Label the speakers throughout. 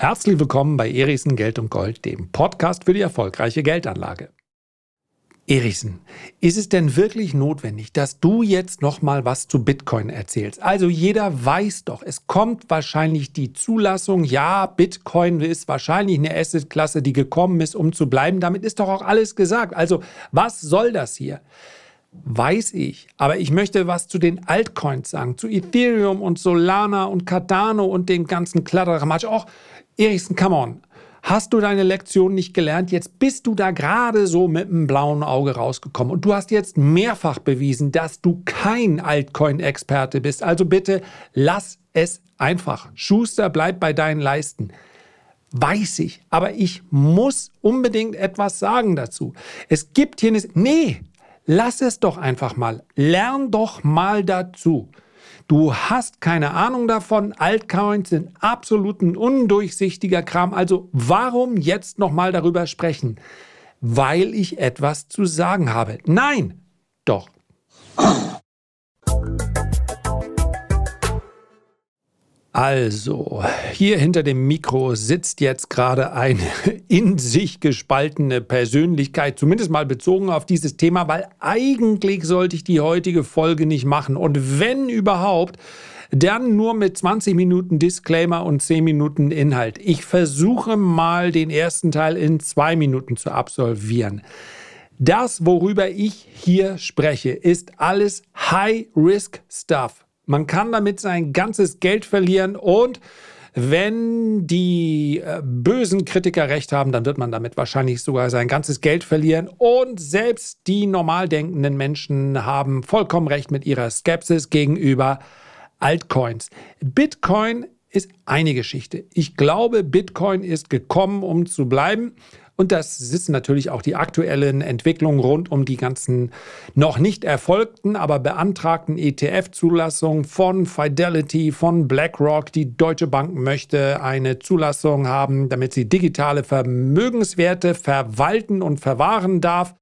Speaker 1: Herzlich willkommen bei Erichsen Geld und Gold, dem Podcast für die erfolgreiche Geldanlage. Erichsen, ist es denn wirklich notwendig, dass du jetzt noch mal was zu Bitcoin erzählst? Also jeder weiß doch, es kommt wahrscheinlich die Zulassung. Ja, Bitcoin ist wahrscheinlich eine Assetklasse, die gekommen ist, um zu bleiben. Damit ist doch auch alles gesagt. Also was soll das hier? Weiß ich, aber ich möchte was zu den Altcoins sagen, zu Ethereum und Solana und Cardano und dem ganzen Kladderamatsch. Auch Erichsen, come on. Hast du deine Lektion nicht gelernt? Jetzt bist du da gerade so mit einem blauen Auge rausgekommen. Und du hast jetzt mehrfach bewiesen, dass du kein Altcoin-Experte bist. Also bitte lass es einfach. Schuster, bleib bei deinen Leisten. Weiß ich, aber ich muss unbedingt etwas sagen dazu. Es gibt hier eine. Nee, Lass es doch einfach mal. Lern doch mal dazu. Du hast keine Ahnung davon. Altcoins sind absolut ein undurchsichtiger Kram. Also warum jetzt noch mal darüber sprechen? Weil ich etwas zu sagen habe. Nein, doch. Also, hier hinter dem Mikro sitzt jetzt gerade eine in sich gespaltene Persönlichkeit, zumindest mal bezogen auf dieses Thema, weil eigentlich sollte ich die heutige Folge nicht machen. Und wenn überhaupt, dann nur mit 20 Minuten Disclaimer und 10 Minuten Inhalt. Ich versuche mal den ersten Teil in zwei Minuten zu absolvieren. Das, worüber ich hier spreche, ist alles High-Risk-Stuff. Man kann damit sein ganzes Geld verlieren und wenn die äh, bösen Kritiker recht haben, dann wird man damit wahrscheinlich sogar sein ganzes Geld verlieren. Und selbst die normal denkenden Menschen haben vollkommen recht mit ihrer Skepsis gegenüber Altcoins. Bitcoin ist eine Geschichte. Ich glaube, Bitcoin ist gekommen, um zu bleiben. Und das sitzen natürlich auch die aktuellen Entwicklungen rund um die ganzen noch nicht erfolgten, aber beantragten ETF-Zulassungen von Fidelity, von BlackRock. Die Deutsche Bank möchte eine Zulassung haben, damit sie digitale Vermögenswerte verwalten und verwahren darf.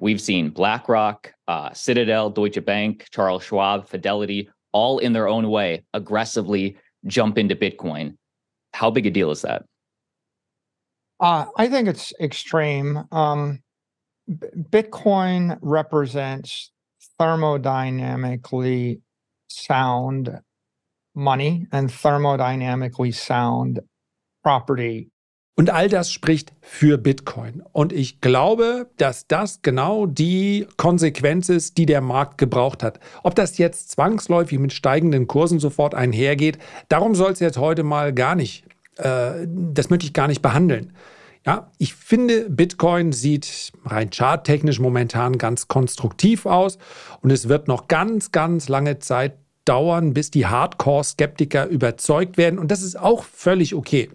Speaker 2: We've seen BlackRock, uh, Citadel, Deutsche Bank, Charles Schwab, Fidelity, all in their own way aggressively jump into Bitcoin. How big a deal is that?
Speaker 3: Uh, I think it's extreme. Um, Bitcoin represents thermodynamically sound money and thermodynamically sound property.
Speaker 1: Und all das spricht für Bitcoin. Und ich glaube, dass das genau die Konsequenz ist, die der Markt gebraucht hat. Ob das jetzt zwangsläufig mit steigenden Kursen sofort einhergeht, darum soll es jetzt heute mal gar nicht äh, das möchte ich gar nicht behandeln. Ja, ich finde, Bitcoin sieht rein charttechnisch momentan ganz konstruktiv aus und es wird noch ganz, ganz lange Zeit dauern, bis die Hardcore-Skeptiker überzeugt werden und das ist auch völlig okay.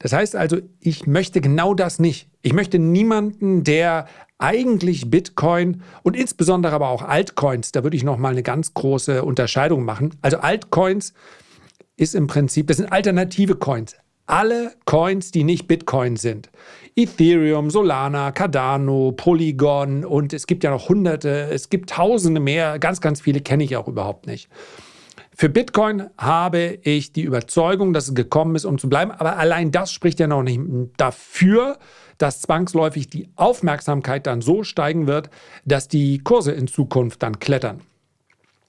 Speaker 1: Das heißt also, ich möchte genau das nicht. Ich möchte niemanden, der eigentlich Bitcoin und insbesondere aber auch Altcoins, da würde ich noch mal eine ganz große Unterscheidung machen. Also Altcoins ist im Prinzip, das sind alternative Coins. Alle Coins, die nicht Bitcoin sind. Ethereum, Solana, Cardano, Polygon und es gibt ja noch hunderte, es gibt tausende mehr, ganz, ganz viele kenne ich auch überhaupt nicht. Für Bitcoin habe ich die Überzeugung, dass es gekommen ist, um zu bleiben, aber allein das spricht ja noch nicht dafür, dass zwangsläufig die Aufmerksamkeit dann so steigen wird, dass die Kurse in Zukunft dann klettern.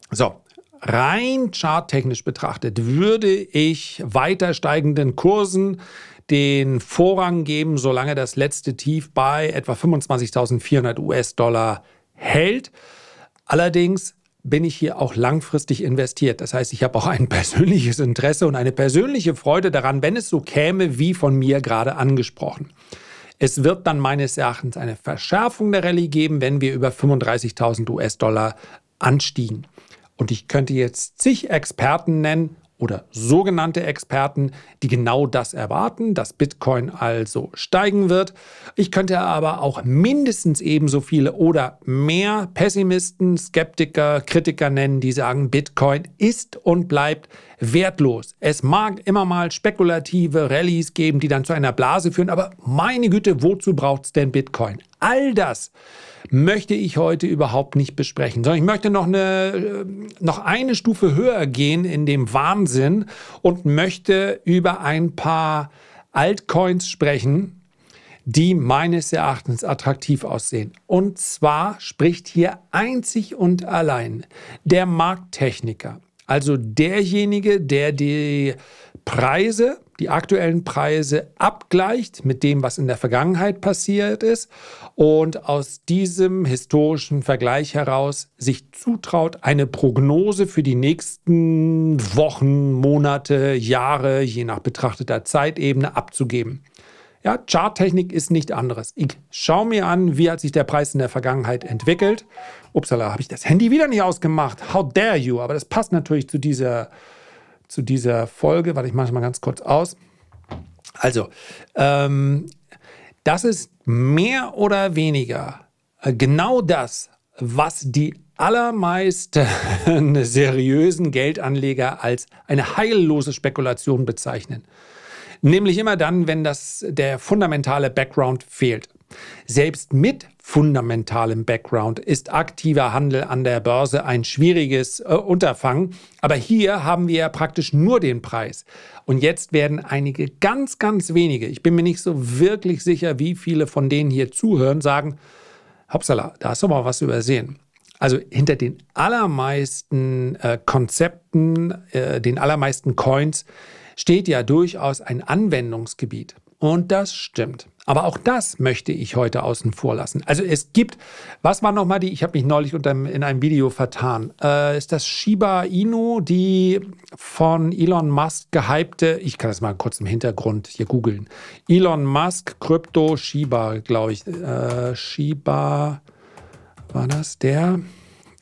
Speaker 1: So, rein charttechnisch betrachtet würde ich weiter steigenden Kursen den Vorrang geben, solange das letzte Tief bei etwa 25.400 US-Dollar hält. Allerdings bin ich hier auch langfristig investiert. Das heißt, ich habe auch ein persönliches Interesse und eine persönliche Freude daran, wenn es so käme, wie von mir gerade angesprochen. Es wird dann meines Erachtens eine Verschärfung der Rallye geben, wenn wir über 35.000 US-Dollar anstiegen. Und ich könnte jetzt zig Experten nennen oder sogenannte Experten, die genau das erwarten, dass Bitcoin also steigen wird. Ich könnte aber auch mindestens ebenso viele oder mehr Pessimisten, Skeptiker, Kritiker nennen, die sagen, Bitcoin ist und bleibt wertlos. Es mag immer mal spekulative Rallyes geben, die dann zu einer Blase führen, aber meine Güte, wozu braucht es denn Bitcoin? All das möchte ich heute überhaupt nicht besprechen, sondern ich möchte noch eine, äh, noch eine Stufe höher gehen in dem Wahnsinn und möchte über ein paar Altcoins sprechen, die meines Erachtens attraktiv aussehen. Und zwar spricht hier einzig und allein der Markttechniker, also derjenige, der die Preise, die aktuellen Preise abgleicht mit dem, was in der Vergangenheit passiert ist und aus diesem historischen Vergleich heraus sich zutraut, eine Prognose für die nächsten Wochen, Monate, Jahre, je nach betrachteter Zeitebene abzugeben. Ja, Charttechnik ist nicht anderes. Ich schaue mir an, wie hat sich der Preis in der Vergangenheit entwickelt. Upsala, habe ich das Handy wieder nicht ausgemacht. How dare you? Aber das passt natürlich zu dieser zu dieser Folge. Warte, ich mache es mal ganz kurz aus. Also, ähm, das ist mehr oder weniger äh, genau das, was die allermeisten seriösen Geldanleger als eine heillose Spekulation bezeichnen. Nämlich immer dann, wenn das der fundamentale Background fehlt. Selbst mit fundamentalem Background ist aktiver Handel an der Börse ein schwieriges äh, Unterfangen. Aber hier haben wir ja praktisch nur den Preis. Und jetzt werden einige ganz, ganz wenige, ich bin mir nicht so wirklich sicher, wie viele von denen hier zuhören, sagen, Hauptsache, da hast du mal was übersehen. Also hinter den allermeisten äh, Konzepten, äh, den allermeisten Coins steht ja durchaus ein Anwendungsgebiet. Und das stimmt. Aber auch das möchte ich heute außen vor lassen. Also es gibt, was war nochmal die, ich habe mich neulich unter, in einem Video vertan, äh, ist das Shiba Inu, die von Elon Musk gehypte, ich kann das mal kurz im Hintergrund hier googeln, Elon Musk, Krypto, Shiba, glaube ich, äh, Shiba, war das der?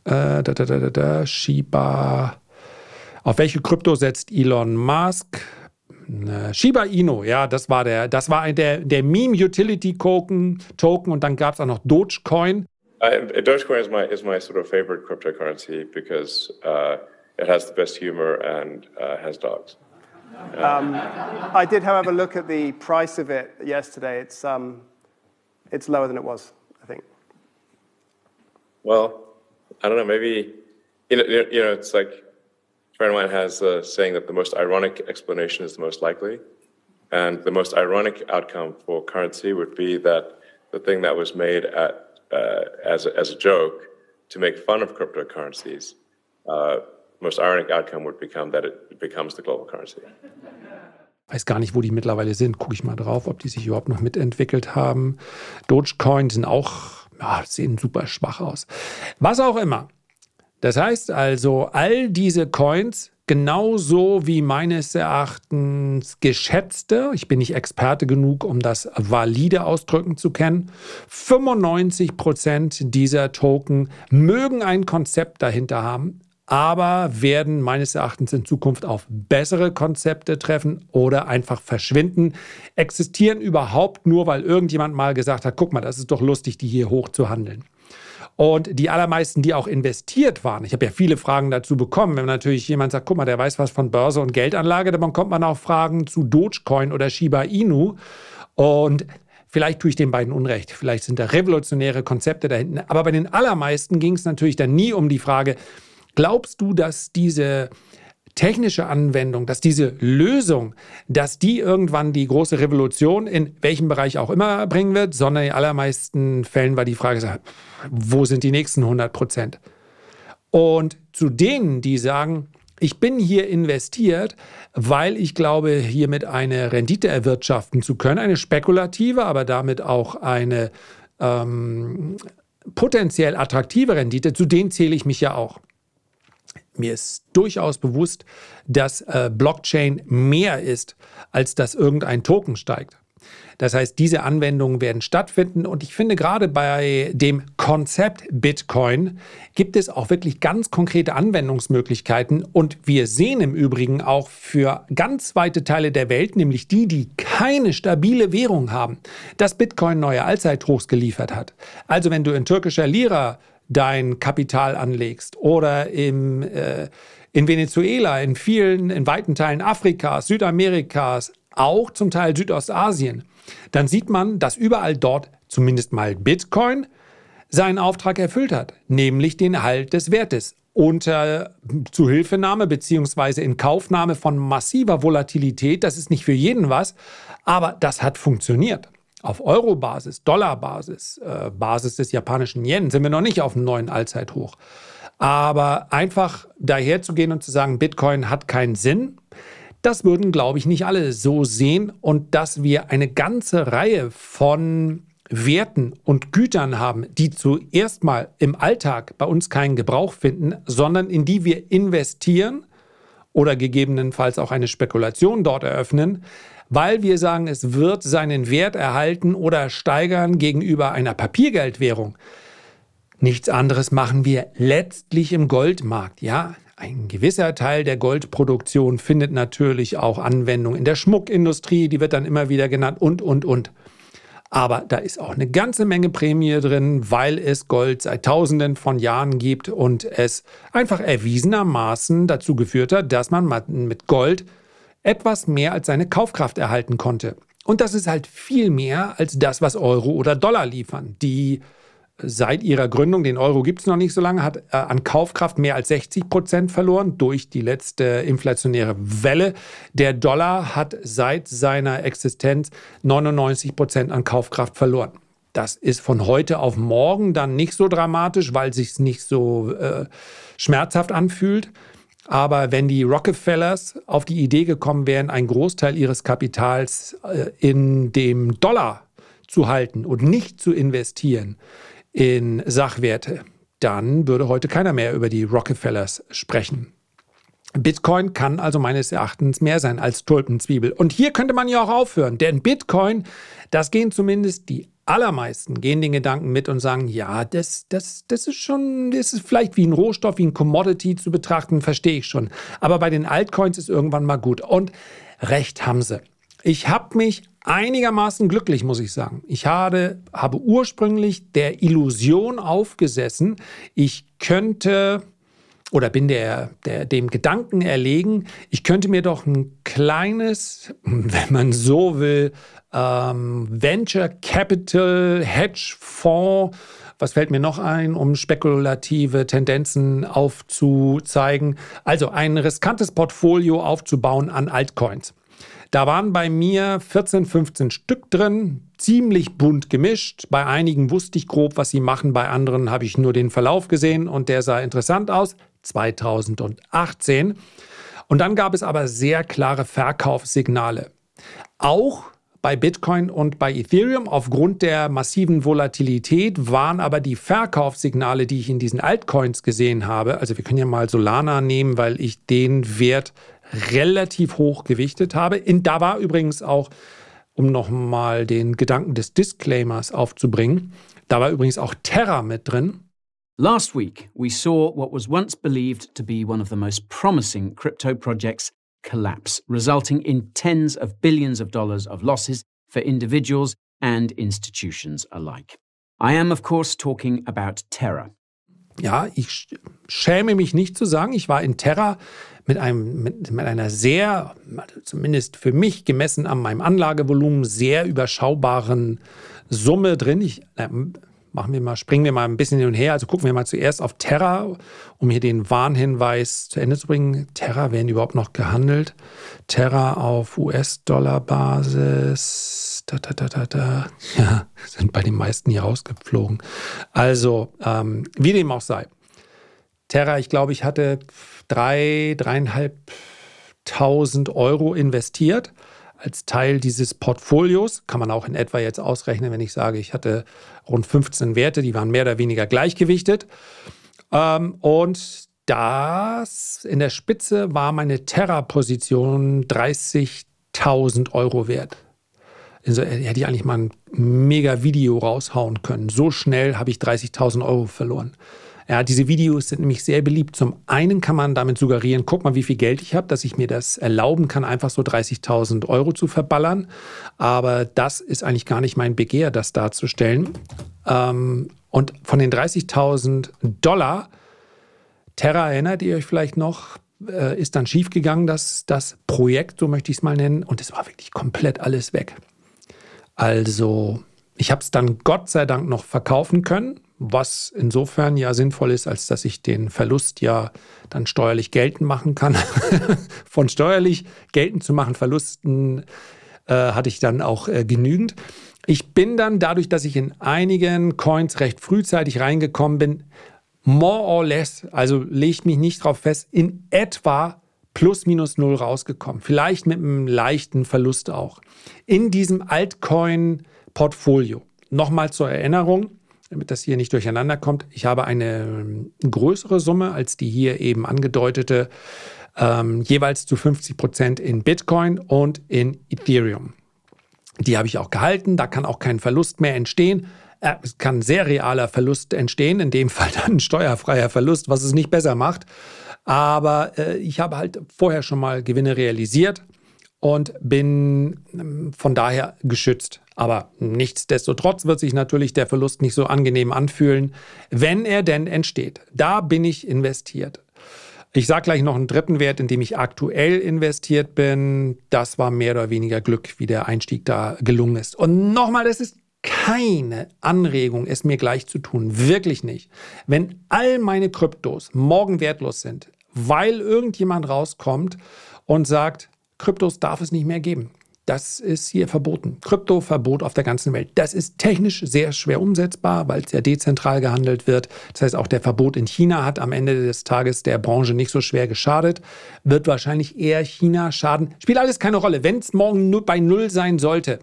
Speaker 1: Äh, da, da, da, da, da, Shiba, auf welche Krypto setzt Elon Musk? Äh, Shiba Inu, ja, das war der, das war der, der Meme Utility Token, Token und dann gab es auch noch Dogecoin.
Speaker 4: Uh, Dogecoin is my is my sort of favorite cryptocurrency because uh, it has the best humor and uh, has dogs.
Speaker 5: Um, I did, however, look at the price of it yesterday. It's um, it's lower than it was, I think.
Speaker 4: Well, I don't know. Maybe you know, you know, it's like friend of mine has a saying that the most ironic explanation is the most likely. And the most ironic outcome for currency would be that the thing that was made at, uh, as, a, as a joke to make fun of cryptocurrencies, uh, most ironic outcome would become that it becomes the global currency.
Speaker 1: Weiß gar nicht, wo die mittlerweile sind. Gucke ich mal drauf, ob die sich überhaupt noch mitentwickelt haben. Dogecoin sind auch, ja, sehen super schwach aus. Was auch immer. Das heißt also, all diese Coins, genauso wie meines Erachtens geschätzte, ich bin nicht Experte genug, um das valide ausdrücken zu kennen, 95 Prozent dieser Token mögen ein Konzept dahinter haben, aber werden meines Erachtens in Zukunft auf bessere Konzepte treffen oder einfach verschwinden, existieren überhaupt nur, weil irgendjemand mal gesagt hat, guck mal, das ist doch lustig, die hier hoch zu handeln. Und die allermeisten, die auch investiert waren, ich habe ja viele Fragen dazu bekommen, wenn natürlich jemand sagt, guck mal, der weiß was von Börse und Geldanlage, dann bekommt man auch Fragen zu Dogecoin oder Shiba Inu. Und Vielleicht tue ich den beiden Unrecht. Vielleicht sind da revolutionäre Konzepte dahinten. Aber bei den allermeisten ging es natürlich dann nie um die Frage, glaubst du, dass diese technische Anwendung, dass diese Lösung, dass die irgendwann die große Revolution in welchem Bereich auch immer bringen wird, sondern in allermeisten Fällen war die Frage, wo sind die nächsten 100 Prozent? Und zu denen, die sagen, ich bin hier investiert, weil ich glaube, hiermit eine Rendite erwirtschaften zu können, eine spekulative, aber damit auch eine ähm, potenziell attraktive Rendite, zu denen zähle ich mich ja auch. Mir ist durchaus bewusst, dass äh, Blockchain mehr ist, als dass irgendein Token steigt. Das heißt, diese Anwendungen werden stattfinden und ich finde gerade bei dem Konzept Bitcoin gibt es auch wirklich ganz konkrete Anwendungsmöglichkeiten und wir sehen im Übrigen auch für ganz weite Teile der Welt, nämlich die, die keine stabile Währung haben, dass Bitcoin neue Allzeithochs geliefert hat. Also wenn du in türkischer Lira dein Kapital anlegst oder im, äh, in Venezuela, in vielen, in weiten Teilen Afrikas, Südamerikas, auch zum Teil Südostasien, dann sieht man, dass überall dort zumindest mal Bitcoin seinen Auftrag erfüllt hat, nämlich den Erhalt des Wertes. unter Zuhilfenahme beziehungsweise in Kaufnahme von massiver Volatilität. Das ist nicht für jeden was, aber das hat funktioniert. Auf Euro-Basis, Dollar-Basis, äh, Basis des japanischen Yen sind wir noch nicht auf einem neuen Allzeithoch. Aber einfach daherzugehen und zu sagen, Bitcoin hat keinen Sinn, das würden, glaube ich, nicht alle so sehen. Und dass wir eine ganze Reihe von Werten und Gütern haben, die zuerst mal im Alltag bei uns keinen Gebrauch finden, sondern in die wir investieren oder gegebenenfalls auch eine Spekulation dort eröffnen, weil wir sagen, es wird seinen Wert erhalten oder steigern gegenüber einer Papiergeldwährung. Nichts anderes machen wir letztlich im Goldmarkt. Ja, ein gewisser Teil der Goldproduktion findet natürlich auch Anwendung in der Schmuckindustrie, die wird dann immer wieder genannt und, und, und. Aber da ist auch eine ganze Menge Prämie drin, weil es Gold seit Tausenden von Jahren gibt und es einfach erwiesenermaßen dazu geführt hat, dass man mit Gold etwas mehr als seine Kaufkraft erhalten konnte. Und das ist halt viel mehr als das, was Euro oder Dollar liefern. Die seit ihrer Gründung, den Euro gibt es noch nicht so lange, hat äh, an Kaufkraft mehr als 60 Prozent verloren durch die letzte inflationäre Welle. Der Dollar hat seit seiner Existenz 99 Prozent an Kaufkraft verloren. Das ist von heute auf morgen dann nicht so dramatisch, weil sich nicht so äh, schmerzhaft anfühlt. Aber wenn die Rockefellers auf die Idee gekommen wären, einen Großteil ihres Kapitals äh, in dem Dollar zu halten und nicht zu investieren, in Sachwerte, dann würde heute keiner mehr über die Rockefellers sprechen. Bitcoin kann also meines Erachtens mehr sein als Tulpenzwiebel. Und hier könnte man ja auch aufhören, denn Bitcoin, das gehen zumindest die allermeisten, gehen den Gedanken mit und sagen, ja, das, das, das ist schon, das ist vielleicht wie ein Rohstoff, wie ein Commodity zu betrachten, verstehe ich schon. Aber bei den Altcoins ist irgendwann mal gut. Und recht haben sie. Ich habe mich einigermaßen glücklich, muss ich sagen. Ich habe, habe ursprünglich der Illusion aufgesessen, ich könnte oder bin der, der, dem Gedanken erlegen, ich könnte mir doch ein kleines, wenn man so will, ähm, Venture Capital Hedge Fonds, was fällt mir noch ein, um spekulative Tendenzen aufzuzeigen? Also ein riskantes Portfolio aufzubauen an Altcoins. Da waren bei mir 14, 15 Stück drin, ziemlich bunt gemischt. Bei einigen wusste ich grob, was sie machen, bei anderen habe ich nur den Verlauf gesehen und der sah interessant aus. 2018. Und dann gab es aber sehr klare Verkaufssignale. Auch bei Bitcoin und bei Ethereum aufgrund der massiven Volatilität waren aber die Verkaufssignale, die ich in diesen Altcoins gesehen habe, also wir können ja mal Solana nehmen, weil ich den Wert relativ hoch gewichtet habe. In, da war übrigens auch, um nochmal den Gedanken des Disclaimers aufzubringen, da war übrigens auch Terra mit drin.
Speaker 6: Last week, we saw what was once believed to be one of the most promising crypto projects collapse, resulting in tens of billions of dollars of losses for individuals and institutions alike. I am, of course, talking about Terra.
Speaker 1: Ja, ich schäme mich nicht zu sagen, ich war in Terra mit, einem, mit, mit einer sehr, zumindest für mich gemessen an meinem Anlagevolumen, sehr überschaubaren Summe drin. Ich, äh, machen wir mal, springen wir mal ein bisschen hin und her. Also gucken wir mal zuerst auf Terra, um hier den Warnhinweis zu Ende zu bringen. Terra werden überhaupt noch gehandelt. Terra auf US-Dollar-Basis. Da, da, da, da, da. Ja, sind bei den meisten hier rausgeflogen. Also, ähm, wie dem auch sei. Terra, ich glaube, ich hatte drei, dreieinhalbtausend Euro investiert als Teil dieses Portfolios. Kann man auch in etwa jetzt ausrechnen, wenn ich sage, ich hatte rund 15 Werte, die waren mehr oder weniger gleichgewichtet. Ähm, und das in der Spitze war meine Terra-Position 30.000 Euro wert. Also hätte ich eigentlich mal ein mega Video raushauen können. So schnell habe ich 30.000 Euro verloren. Ja, diese Videos sind nämlich sehr beliebt. Zum einen kann man damit suggerieren, guck mal, wie viel Geld ich habe, dass ich mir das erlauben kann, einfach so 30.000 Euro zu verballern. Aber das ist eigentlich gar nicht mein Begehr, das darzustellen. Ähm, und von den 30.000 Dollar, Terra erinnert ihr euch vielleicht noch, äh, ist dann schiefgegangen, das, das Projekt, so möchte ich es mal nennen. Und es war wirklich komplett alles weg. Also, ich habe es dann Gott sei Dank noch verkaufen können, was insofern ja sinnvoll ist, als dass ich den Verlust ja dann steuerlich geltend machen kann. Von steuerlich geltend zu machen Verlusten äh, hatte ich dann auch äh, genügend. Ich bin dann dadurch, dass ich in einigen Coins recht frühzeitig reingekommen bin, more or less, also legt mich nicht drauf fest, in etwa plus minus null rausgekommen. Vielleicht mit einem leichten Verlust auch. In diesem Altcoin-Portfolio. Nochmal zur Erinnerung, damit das hier nicht durcheinander kommt. Ich habe eine ähm, größere Summe als die hier eben angedeutete, ähm, jeweils zu 50 Prozent in Bitcoin und in Ethereum. Die habe ich auch gehalten, da kann auch kein Verlust mehr entstehen. Äh, es kann sehr realer Verlust entstehen, in dem Fall dann ein steuerfreier Verlust, was es nicht besser macht. Aber äh, ich habe halt vorher schon mal Gewinne realisiert und bin ähm, von daher geschützt. Aber nichtsdestotrotz wird sich natürlich der Verlust nicht so angenehm anfühlen, wenn er denn entsteht. Da bin ich investiert. Ich sage gleich noch einen dritten Wert, in dem ich aktuell investiert bin. Das war mehr oder weniger Glück, wie der Einstieg da gelungen ist. Und nochmal, das ist keine Anregung, es mir gleich zu tun. Wirklich nicht. Wenn all meine Kryptos morgen wertlos sind, weil irgendjemand rauskommt und sagt, Kryptos darf es nicht mehr geben. Das ist hier verboten. Kryptoverbot auf der ganzen Welt. Das ist technisch sehr schwer umsetzbar, weil es ja dezentral gehandelt wird. Das heißt, auch der Verbot in China hat am Ende des Tages der Branche nicht so schwer geschadet. Wird wahrscheinlich eher China schaden. Spielt alles keine Rolle. Wenn es morgen nur bei Null sein sollte,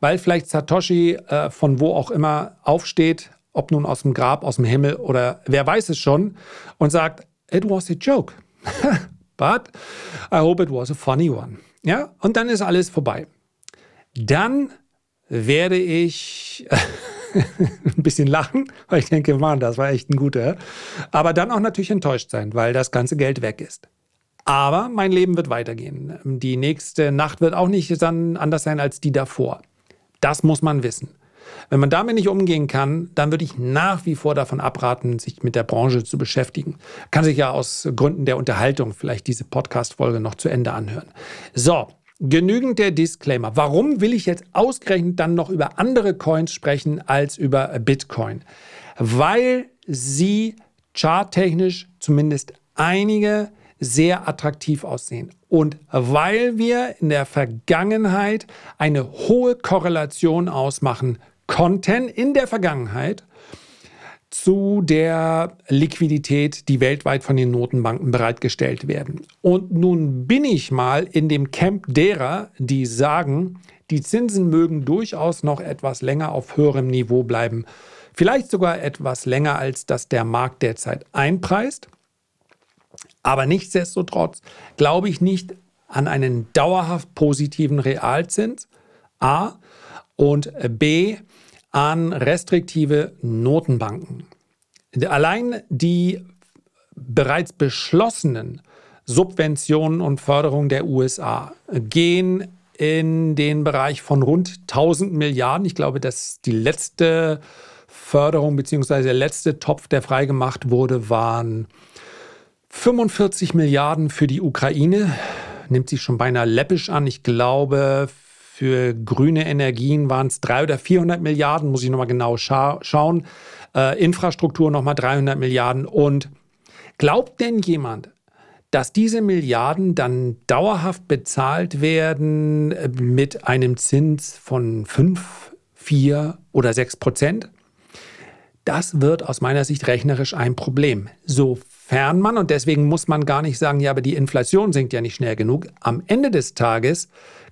Speaker 1: weil vielleicht Satoshi äh, von wo auch immer aufsteht, ob nun aus dem Grab, aus dem Himmel oder wer weiß es schon, und sagt, it was a joke. But I hope it was a funny one. Ja, und dann ist alles vorbei. Dann werde ich ein bisschen lachen, weil ich denke, Mann, das war echt ein guter. Aber dann auch natürlich enttäuscht sein, weil das ganze Geld weg ist. Aber mein Leben wird weitergehen. Die nächste Nacht wird auch nicht dann anders sein als die davor. Das muss man wissen. Wenn man damit nicht umgehen kann, dann würde ich nach wie vor davon abraten, sich mit der Branche zu beschäftigen. Kann sich ja aus Gründen der Unterhaltung vielleicht diese Podcast-Folge noch zu Ende anhören. So, genügend der Disclaimer. Warum will ich jetzt ausgerechnet dann noch über andere Coins sprechen als über Bitcoin? Weil sie charttechnisch zumindest einige sehr attraktiv aussehen. Und weil wir in der Vergangenheit eine hohe Korrelation ausmachen konnten in der Vergangenheit zu der Liquidität, die weltweit von den Notenbanken bereitgestellt werden. Und nun bin ich mal in dem Camp derer, die sagen, die Zinsen mögen durchaus noch etwas länger auf höherem Niveau bleiben. Vielleicht sogar etwas länger, als das der Markt derzeit einpreist. Aber nichtsdestotrotz glaube ich nicht an einen dauerhaft positiven Realzins. A. Und B an restriktive Notenbanken. Allein die bereits beschlossenen Subventionen und Förderungen der USA gehen in den Bereich von rund 1000 Milliarden. Ich glaube, dass die letzte Förderung bzw. der letzte Topf, der freigemacht wurde, waren 45 Milliarden für die Ukraine. Nimmt sich schon beinahe läppisch an. Ich glaube, für grüne Energien waren es 300 oder 400 Milliarden, muss ich nochmal genau scha schauen. Äh, Infrastruktur nochmal 300 Milliarden. Und glaubt denn jemand, dass diese Milliarden dann dauerhaft bezahlt werden äh, mit einem Zins von 5, 4 oder 6 Prozent? Das wird aus meiner Sicht rechnerisch ein Problem. Sofern man, und deswegen muss man gar nicht sagen, ja, aber die Inflation sinkt ja nicht schnell genug, am Ende des Tages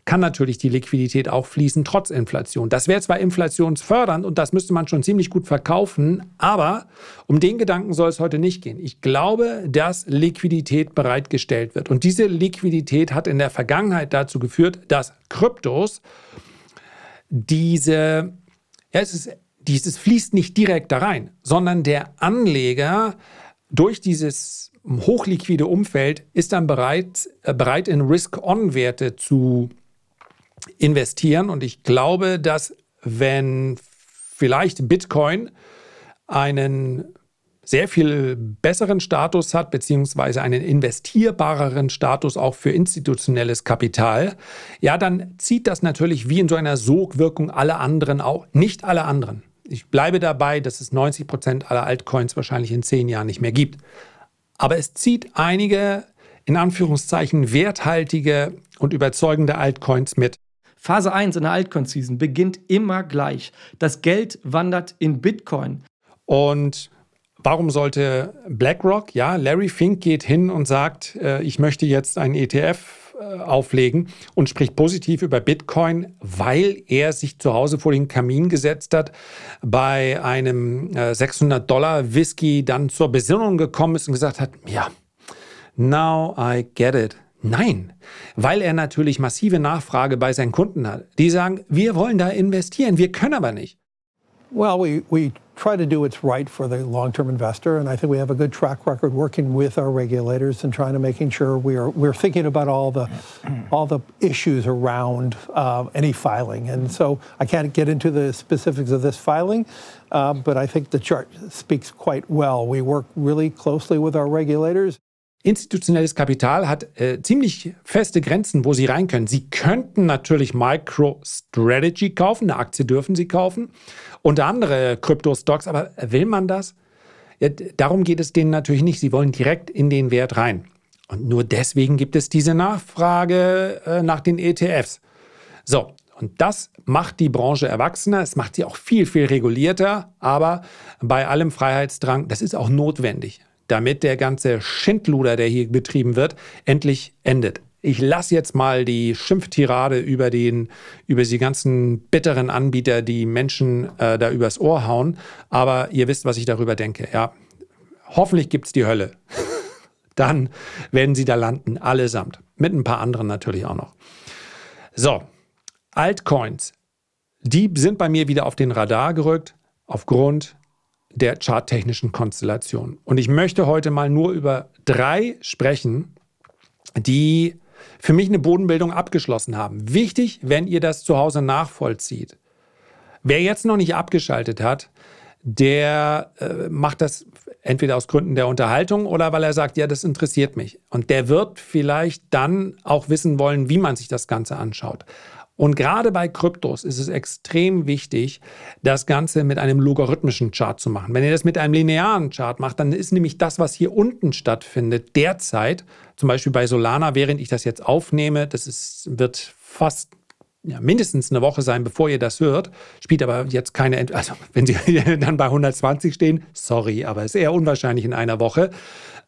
Speaker 1: kann natürlich die Liquidität auch fließen, trotz Inflation. Das wäre zwar inflationsfördernd und das müsste man schon ziemlich gut verkaufen, aber um den Gedanken soll es heute nicht gehen. Ich glaube, dass Liquidität bereitgestellt wird. Und diese Liquidität hat in der Vergangenheit dazu geführt, dass Kryptos diese, ja, es ist, dieses fließt nicht direkt da rein, sondern der Anleger durch dieses hochliquide Umfeld ist dann bereit, äh, bereit in Risk-On-Werte zu investieren. Und ich glaube, dass wenn vielleicht Bitcoin einen sehr viel besseren Status hat, beziehungsweise einen investierbareren Status auch für institutionelles Kapital, ja, dann zieht das natürlich wie in so einer Sogwirkung alle anderen auch, nicht alle anderen. Ich bleibe dabei, dass es 90 Prozent aller Altcoins wahrscheinlich in zehn Jahren nicht mehr gibt. Aber es zieht einige, in Anführungszeichen, werthaltige und überzeugende Altcoins mit.
Speaker 7: Phase 1 in der Altcoin-Season beginnt immer gleich. Das Geld wandert in Bitcoin.
Speaker 1: Und warum sollte BlackRock, ja, Larry Fink geht hin und sagt, äh, ich möchte jetzt einen ETF äh, auflegen und spricht positiv über Bitcoin, weil er sich zu Hause vor den Kamin gesetzt hat, bei einem äh, 600 Dollar Whisky dann zur Besinnung gekommen ist und gesagt hat, ja, now I get it. Nein, weil er natürlich massive Nachfrage bei seinen Kunden hat. Die sagen, wir wollen da investieren, wir können aber nicht.
Speaker 8: Well, we, we try to do what's right for the long-term investor, and I think we have a good track record working with our regulators and trying to making sure we are we're thinking about all the all the issues around uh, any filing. And so I can't get into the specifics of this filing, uh, but I think the chart speaks quite well. We work really closely with our regulators.
Speaker 1: Institutionelles Kapital hat äh, ziemlich feste Grenzen, wo sie rein können. Sie könnten natürlich MicroStrategy kaufen, eine Aktie dürfen sie kaufen und andere Krypto-Stocks, aber will man das? Ja, darum geht es denen natürlich nicht. Sie wollen direkt in den Wert rein. Und nur deswegen gibt es diese Nachfrage äh, nach den ETFs. So, und das macht die Branche erwachsener, es macht sie auch viel, viel regulierter, aber bei allem Freiheitsdrang, das ist auch notwendig damit der ganze Schindluder, der hier betrieben wird, endlich endet. Ich lasse jetzt mal die Schimpftirade über, den, über die ganzen bitteren Anbieter, die Menschen äh, da übers Ohr hauen. Aber ihr wisst, was ich darüber denke. Ja, hoffentlich gibt es die Hölle. Dann werden sie da landen, allesamt. Mit ein paar anderen natürlich auch noch. So, Altcoins. Die sind bei mir wieder auf den Radar gerückt, aufgrund der charttechnischen Konstellation. Und ich möchte heute mal nur über drei sprechen, die für mich eine Bodenbildung abgeschlossen haben. Wichtig, wenn ihr das zu Hause nachvollzieht. Wer jetzt noch nicht abgeschaltet hat, der äh, macht das entweder aus Gründen der Unterhaltung oder weil er sagt, ja, das interessiert mich. Und der wird vielleicht dann auch wissen wollen, wie man sich das Ganze anschaut. Und gerade bei Kryptos ist es extrem wichtig, das Ganze mit einem logarithmischen Chart zu machen. Wenn ihr das mit einem linearen Chart macht, dann ist nämlich das, was hier unten stattfindet, derzeit, zum Beispiel bei Solana, während ich das jetzt aufnehme, das ist, wird fast ja, mindestens eine Woche sein, bevor ihr das hört. Spielt aber jetzt keine, also wenn sie dann bei 120 stehen, sorry, aber ist eher unwahrscheinlich in einer Woche.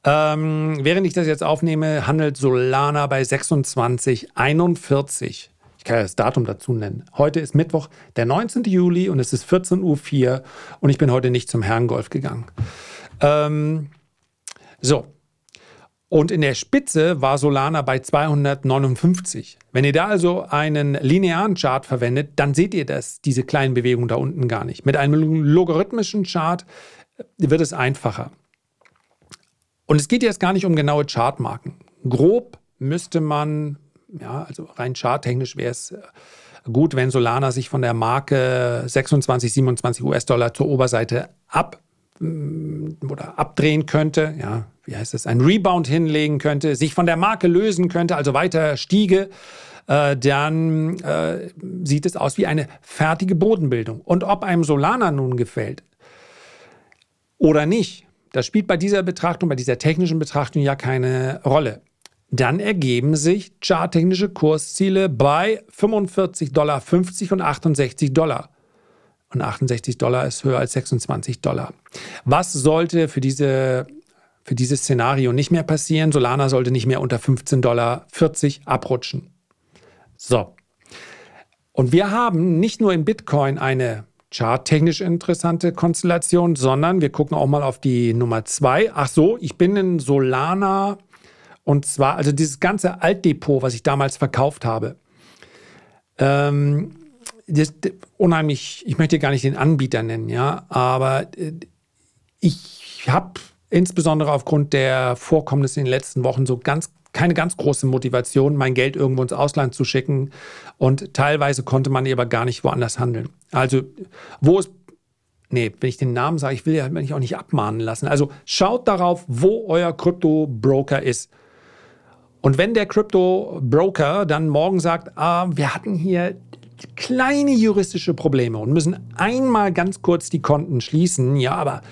Speaker 1: Ähm, während ich das jetzt aufnehme, handelt Solana bei 26,41. Ich kann ja das Datum dazu nennen. Heute ist Mittwoch, der 19. Juli und es ist 14.04 Uhr und ich bin heute nicht zum Herrengolf gegangen. Ähm, so. Und in der Spitze war Solana bei 259. Wenn ihr da also einen linearen Chart verwendet, dann seht ihr das, diese kleinen Bewegungen da unten gar nicht. Mit einem logarithmischen Chart wird es einfacher. Und es geht jetzt gar nicht um genaue Chartmarken. Grob müsste man ja, also rein charttechnisch wäre es äh, gut, wenn Solana sich von der Marke 26, 27 US-Dollar zur Oberseite ab mm, oder abdrehen könnte, ja, wie heißt das, ein Rebound hinlegen könnte, sich von der Marke lösen könnte, also weiter stiege, äh, dann äh, sieht es aus wie eine fertige Bodenbildung. Und ob einem Solana nun gefällt oder nicht, das spielt bei dieser Betrachtung, bei dieser technischen Betrachtung ja keine Rolle dann ergeben sich charttechnische Kursziele bei 45,50 Dollar und 68 Dollar. Und 68 Dollar ist höher als 26 Dollar. Was sollte für, diese, für dieses Szenario nicht mehr passieren? Solana sollte nicht mehr unter 15,40 Dollar abrutschen. So. Und wir haben nicht nur in Bitcoin eine charttechnisch interessante Konstellation, sondern wir gucken auch mal auf die Nummer zwei. Ach so, ich bin in Solana und zwar, also dieses ganze Altdepot, was ich damals verkauft habe, ähm, das, unheimlich, ich möchte gar nicht den Anbieter nennen, ja, aber äh, ich habe insbesondere aufgrund der Vorkommnisse in den letzten Wochen so ganz keine ganz große Motivation, mein Geld irgendwo ins Ausland zu schicken. Und teilweise konnte man aber gar nicht woanders handeln. Also, wo es Nee, wenn ich den Namen sage, ich will ja mich auch nicht abmahnen lassen. Also schaut darauf, wo euer Krypto-Broker ist. Und wenn der Crypto-Broker dann morgen sagt, ah, wir hatten hier kleine juristische Probleme und müssen einmal ganz kurz die Konten schließen, ja, aber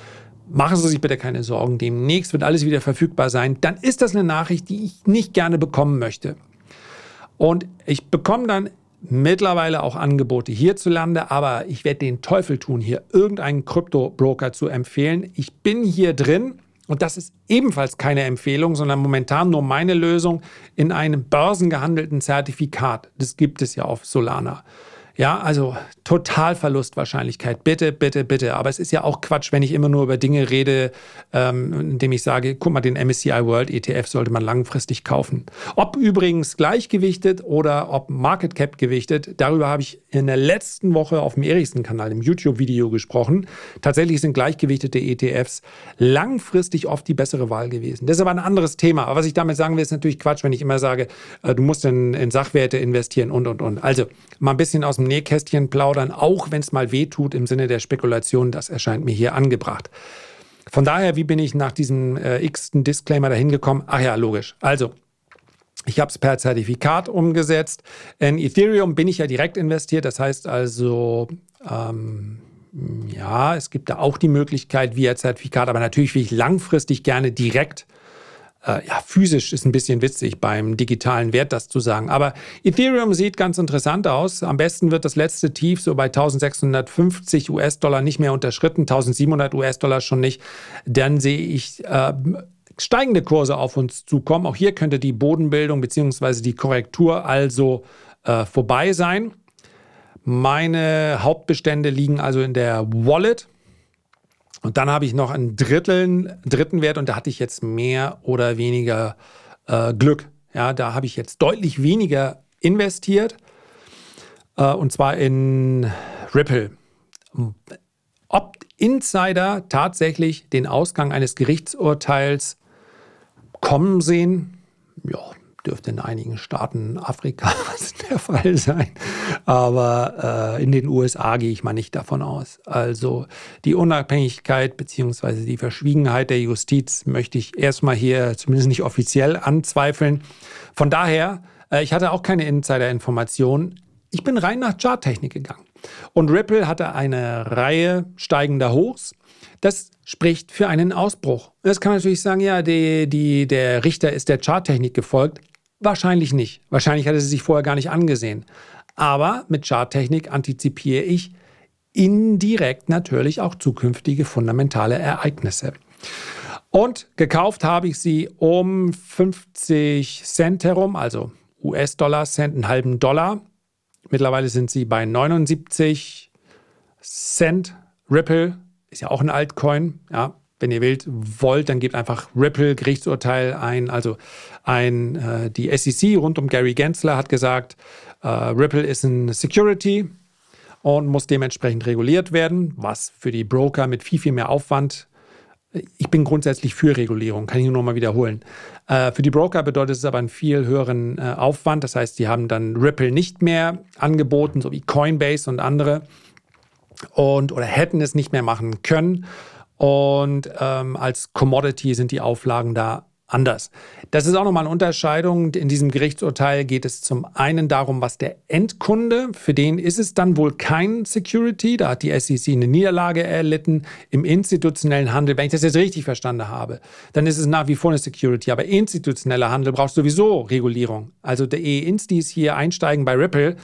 Speaker 1: machen Sie sich bitte keine Sorgen, demnächst wird alles wieder verfügbar sein, dann ist das eine Nachricht, die ich nicht gerne bekommen möchte. Und ich bekomme dann mittlerweile auch Angebote hierzulande, aber ich werde den Teufel tun, hier irgendeinen Krypto-Broker zu empfehlen. Ich bin hier drin und das ist ebenfalls keine Empfehlung, sondern momentan nur meine Lösung in einem börsengehandelten Zertifikat. Das gibt es ja auf Solana. Ja, also Totalverlustwahrscheinlichkeit. Bitte, bitte, bitte. Aber es ist ja auch Quatsch, wenn ich immer nur über Dinge rede, ähm, indem ich sage, guck mal, den MSCI World ETF sollte man langfristig kaufen. Ob übrigens gleichgewichtet oder ob Market Cap gewichtet, darüber habe ich in der letzten Woche auf dem Erichsen-Kanal im YouTube-Video gesprochen. Tatsächlich sind gleichgewichtete ETFs langfristig oft die bessere Wahl gewesen. Das ist aber ein anderes Thema. Aber was ich damit sagen will, ist natürlich Quatsch, wenn ich immer sage, äh, du musst in, in Sachwerte investieren und, und, und. Also mal ein bisschen aus dem Nähkästchen plaudern, auch wenn es mal weh tut im Sinne der Spekulation, das erscheint mir hier angebracht. Von daher, wie bin ich nach diesem äh, x-ten Disclaimer dahin gekommen? Ach ja, logisch. Also, ich habe es per Zertifikat umgesetzt. In Ethereum bin ich ja direkt investiert. Das heißt also, ähm, ja, es gibt da auch die Möglichkeit via Zertifikat, aber natürlich will ich langfristig gerne direkt äh, ja, physisch ist ein bisschen witzig beim digitalen Wert das zu sagen. Aber Ethereum sieht ganz interessant aus. Am besten wird das letzte Tief so bei 1650 US-Dollar nicht mehr unterschritten, 1700 US-Dollar schon nicht. Dann sehe ich äh, steigende Kurse auf uns zukommen. Auch hier könnte die Bodenbildung bzw. die Korrektur also äh, vorbei sein. Meine Hauptbestände liegen also in der Wallet. Und dann habe ich noch einen Drittel, dritten Wert und da hatte ich jetzt mehr oder weniger äh, Glück. Ja, da habe ich jetzt deutlich weniger investiert äh, und zwar in Ripple. Ob Insider tatsächlich den Ausgang eines Gerichtsurteils kommen sehen, ja, dürfte in einigen Staaten Afrikas der Fall sein. Aber äh, in den USA gehe ich mal nicht davon aus. Also die Unabhängigkeit bzw. die Verschwiegenheit der Justiz möchte ich erstmal hier zumindest nicht offiziell anzweifeln. Von daher, äh, ich hatte auch keine Insider-Informationen. Ich bin rein nach Charttechnik gegangen. Und Ripple hatte eine Reihe steigender Hochs. Das spricht für einen Ausbruch. Das kann man natürlich sagen, ja, die, die, der Richter ist der Charttechnik gefolgt. Wahrscheinlich nicht. Wahrscheinlich hat er sie sich vorher gar nicht angesehen. Aber mit Charttechnik antizipiere ich indirekt natürlich auch zukünftige fundamentale Ereignisse. Und gekauft habe ich sie um 50 Cent herum, also US-Dollar, Cent, einen halben Dollar. Mittlerweile sind sie bei 79 Cent. Ripple ist ja auch ein Altcoin, ja, wenn ihr wollt, wollt, dann gebt einfach Ripple Gerichtsurteil ein. Also ein, äh, die SEC rund um Gary Gensler hat gesagt, äh, Ripple ist ein Security und muss dementsprechend reguliert werden, was für die Broker mit viel, viel mehr Aufwand ich bin grundsätzlich für Regulierung, kann ich nur noch mal wiederholen. Äh, für die Broker bedeutet es aber einen viel höheren äh, Aufwand. Das heißt, die haben dann Ripple nicht mehr angeboten, so wie Coinbase und andere, und oder hätten es nicht mehr machen können. Und ähm, als Commodity sind die Auflagen da anders. Das ist auch nochmal eine Unterscheidung. In diesem Gerichtsurteil geht es zum einen darum, was der Endkunde, für den ist es dann wohl kein Security, da hat die SEC eine Niederlage erlitten. Im institutionellen Handel, wenn ich das jetzt richtig verstanden habe, dann ist es nach wie vor eine Security. Aber institutioneller Handel braucht sowieso Regulierung. Also der E-Instis hier einsteigen bei Ripple,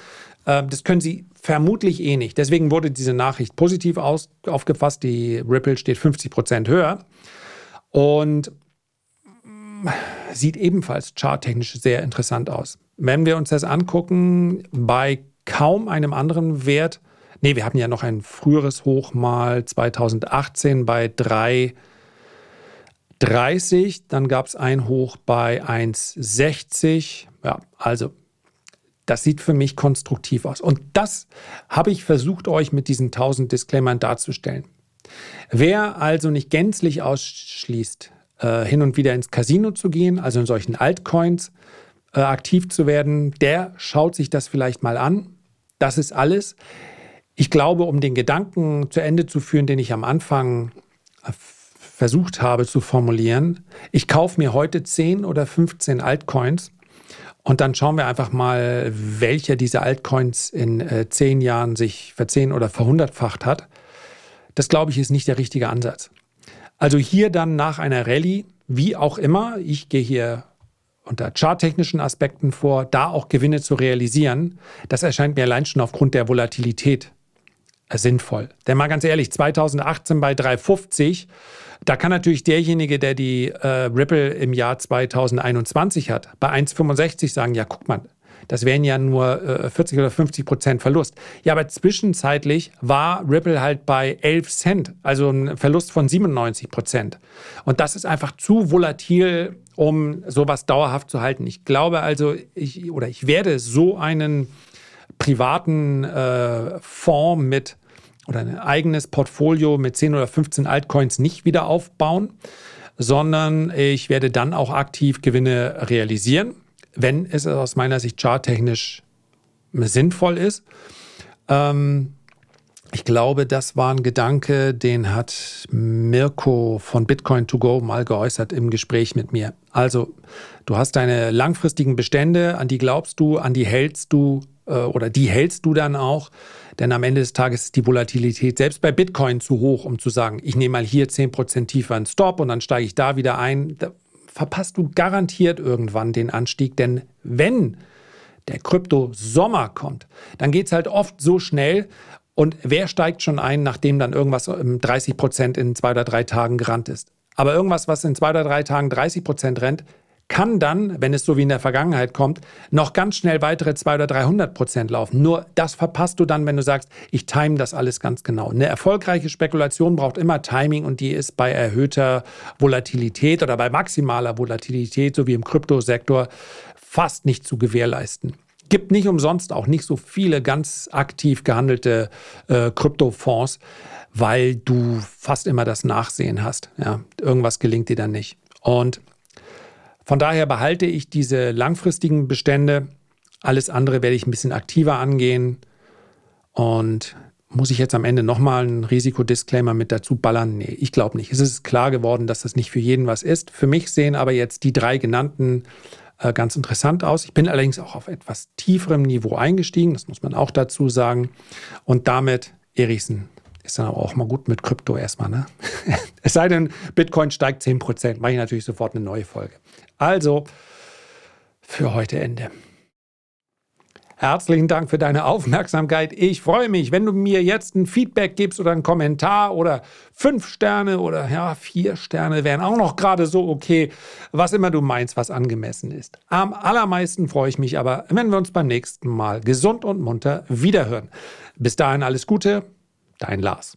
Speaker 1: das können sie vermutlich eh nicht. Deswegen wurde diese Nachricht positiv aus, aufgefasst. Die Ripple steht 50 Prozent höher und mm, sieht ebenfalls charttechnisch sehr interessant aus. Wenn wir uns das angucken, bei kaum einem anderen Wert, nee, wir hatten ja noch ein früheres Hoch mal 2018 bei 3,30, dann gab es ein Hoch bei 1,60. Ja, also das sieht für mich konstruktiv aus. Und das habe ich versucht, euch mit diesen 1000 Disclaimern darzustellen. Wer also nicht gänzlich ausschließt, äh, hin und wieder ins Casino zu gehen, also in solchen Altcoins äh, aktiv zu werden, der schaut sich das vielleicht mal an. Das ist alles. Ich glaube, um den Gedanken zu Ende zu führen, den ich am Anfang äh, versucht habe zu formulieren, ich kaufe mir heute 10 oder 15 Altcoins Und dann schauen wir einfach mal, welcher dieser Altcoins in äh, zehn Jahren sich verzehn- oder verhundertfacht hat. Das glaube ich ist nicht der richtige Ansatz. Also hier dann nach einer Rallye, wie auch immer, ich gehe hier unter charttechnischen Aspekten vor, da auch Gewinne zu realisieren, das erscheint mir allein schon aufgrund der Volatilität sinnvoll. Denn mal ganz ehrlich, 2018 bei 350, da kann natürlich derjenige, der die äh, Ripple im Jahr 2021 hat, bei 1,65 sagen, ja, guck mal, das wären ja nur äh, 40 oder 50 Prozent Verlust. Ja, aber zwischenzeitlich war Ripple halt bei 11 Cent, also ein Verlust von 97 Prozent. Und das ist einfach zu volatil, um sowas dauerhaft zu halten. Ich glaube also, ich, oder ich werde so einen privaten äh, Fonds mit oder ein eigenes Portfolio mit 10 oder 15 Altcoins nicht wieder aufbauen, sondern ich werde dann auch aktiv Gewinne realisieren, wenn es aus meiner Sicht charttechnisch sinnvoll ist. Ähm, ich glaube, das war ein Gedanke, den hat Mirko von Bitcoin to Go mal geäußert im Gespräch mit mir. Also, du hast deine langfristigen Bestände, an die glaubst du, an die hältst du oder die hältst du dann auch. Denn am Ende des Tages ist die Volatilität selbst bei Bitcoin zu hoch, um zu sagen, ich nehme mal hier 10% tiefer einen Stop und dann steige ich da wieder ein. Da verpasst du garantiert irgendwann den Anstieg. Denn wenn der Krypto-Sommer kommt, dann geht es halt oft so schnell. Und wer steigt schon ein, nachdem dann irgendwas 30 Prozent in zwei oder drei Tagen gerannt ist? Aber irgendwas, was in zwei oder drei Tagen 30 Prozent rennt, kann dann, wenn es so wie in der Vergangenheit kommt, noch ganz schnell weitere 200 oder 300 Prozent laufen. Nur das verpasst du dann, wenn du sagst, ich time das alles ganz genau. Eine erfolgreiche Spekulation braucht immer Timing und die ist bei erhöhter Volatilität oder bei maximaler Volatilität, so wie im Kryptosektor, fast nicht zu gewährleisten. Gibt nicht umsonst auch nicht so viele ganz aktiv gehandelte äh, Kryptofonds, weil du fast immer das Nachsehen hast. Ja, irgendwas gelingt dir dann nicht. Und von daher behalte ich diese langfristigen Bestände. Alles andere werde ich ein bisschen aktiver angehen. Und muss ich jetzt am Ende nochmal einen Risikodisclaimer mit dazu ballern? Nee, ich glaube nicht. Es ist klar geworden, dass das nicht für jeden was ist. Für mich sehen aber jetzt die drei genannten äh, ganz interessant aus. Ich bin allerdings auch auf etwas tieferem Niveau eingestiegen, das muss man auch dazu sagen. Und damit, Erichsen, ist dann auch mal gut mit Krypto erstmal. Ne? es sei denn, Bitcoin steigt 10%, mache ich natürlich sofort eine neue Folge. Also, für heute Ende. Herzlichen Dank für deine Aufmerksamkeit. Ich freue mich, wenn du mir jetzt ein Feedback gibst oder einen Kommentar oder fünf Sterne oder ja, vier Sterne wären auch noch gerade so okay. Was immer du meinst, was angemessen ist. Am allermeisten freue ich mich aber, wenn wir uns beim nächsten Mal gesund und munter wiederhören. Bis dahin alles Gute, dein Lars.